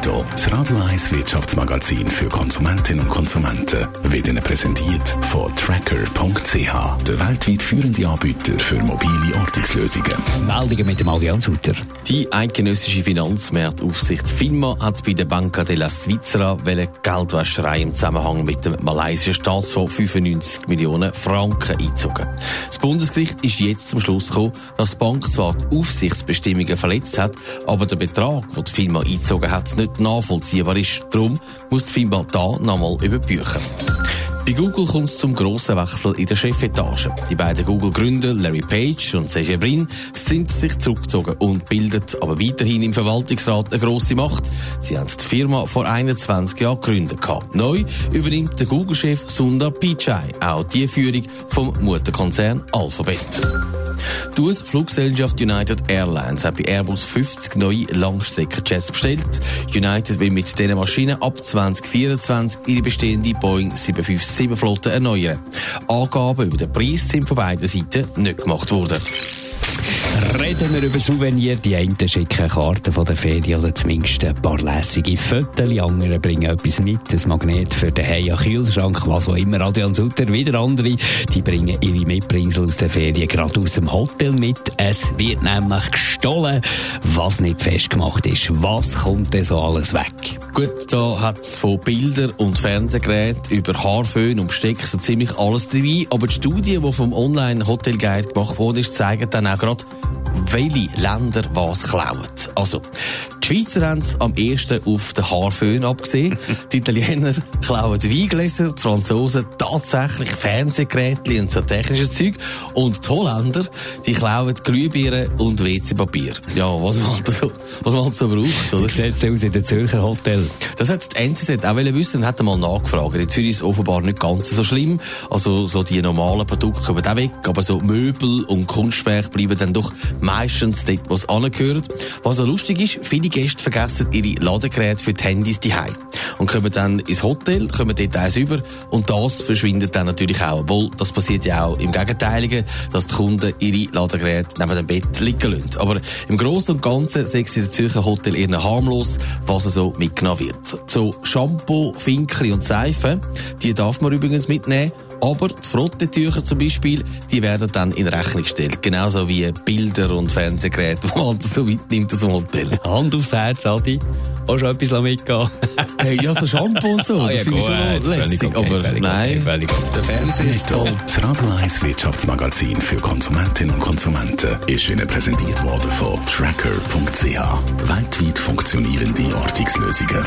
Netto, das Radio 1 Wirtschaftsmagazin für Konsumentinnen und Konsumenten, wird Ihnen präsentiert von Tracker.ch, der weltweit führende Anbieter für mobile Ortungslösungen. Meldungen mit dem Allianz Sutter. Die eidgenössische Finanzmarktaufsicht FINMA hat bei der Banca della Svizzera Geldwäscherei im Zusammenhang mit dem malaysischen Staatsfonds 95 Millionen Franken eingezogen. Das Bundesgericht ist jetzt zum Schluss gekommen, dass die Bank zwar die Aufsichtsbestimmungen verletzt hat, aber der Betrag, den die FINMA eingezogen hat, nicht nachvollziehbar ist. Darum muss die FINMA da nochmal überbüchen. Bei Google kommt es zum grossen Wechsel in der Chefetage. Die beiden Google-Gründer Larry Page und Sergey Brin sind sich zurückgezogen und bilden aber weiterhin im Verwaltungsrat eine grosse Macht. Sie haben die Firma vor 21 Jahren gegründet. Neu übernimmt der Google-Chef Sundar Pichai auch die Führung vom Mutterkonzern Alphabet. Die US-Fluggesellschaft United Airlines hat bei Airbus 50 neue Langstreckenjets bestellt. United will mit diesen Maschinen ab 2024 ihre bestehende Boeing 757-Flotte erneuern. Angaben über den Preis sind von beiden Seiten nicht gemacht worden. Reden wir über Souvenir. Die einen schicken Karten von der Ferien oder zumindest ein paar lässige Fotos. Andere bringen etwas mit, ein Magnet für den Heia Kühlschrank, was auch immer. Adrian Sutter, wieder andere, die bringen ihre Mitbringsel aus der Ferien gerade aus dem Hotel mit. Es wird nämlich gestohlen, was nicht festgemacht ist. Was kommt denn so alles weg? Gut, da hat es von Bildern und Fernsehgeräten über Haarföhn und Besteck so ziemlich alles dabei. Aber die Studie, die vom Online-Hotel-Guide gemacht wurde, zeigt dann auch gerade, welche Länder was klauen. Also, Schweizer haben es am ersten auf den Haarföhn abgesehen. die Italiener klauen Weingläser, die Franzosen tatsächlich Fernsehgeräte und so technisches Zeug. Und die Holländer, die klauen Glühbirnen und WC-Papier. Ja, was man so, was man so braucht, oder? Wie sieht aus in den Zürcher Hotel? Das hat die NZZ auch wissen und hat mal nachgefragt. In Zürich ist es offenbar nicht ganz so schlimm. Also, so die normalen Produkte kommen auch weg, aber so Möbel und Kunstwerke bleiben dann doch meistens dort, wo es angehört. Was auch lustig ist, viele Gäste vergessen ihre Ladegeräte für die Handys daheim und kommen dann ins Hotel, kommen dort eins über und das verschwindet dann natürlich auch. Obwohl, das passiert ja auch im Gegenteiligen, dass die Kunden ihre Ladegeräte neben dem Bett liegen lassen. Aber im Großen und Ganzen sechs in der Zürcher Hotel eher harmlos, was so mitgenommen wird. So Shampoo, Finkli und Seife, die darf man übrigens mitnehmen aber die Frottetücher zum Beispiel, die werden dann in Rechnung gestellt. Genauso wie Bilder und Fernsehgeräte, die man so weit nimmt aus dem Hotel. Hand aufs Herz, Adi. Auch schon etwas mitgehen. hey, ja, so Shampoo und so, ah, das ja, finde ich schon lässig. Okay, aber völlig nein, okay, der Fernseher ist toll. Das Radio 1 Wirtschaftsmagazin für Konsumentinnen und Konsumenten ist Ihnen präsentiert worden von Tracker.ch. Weltweit funktionierende Ortungslösungen.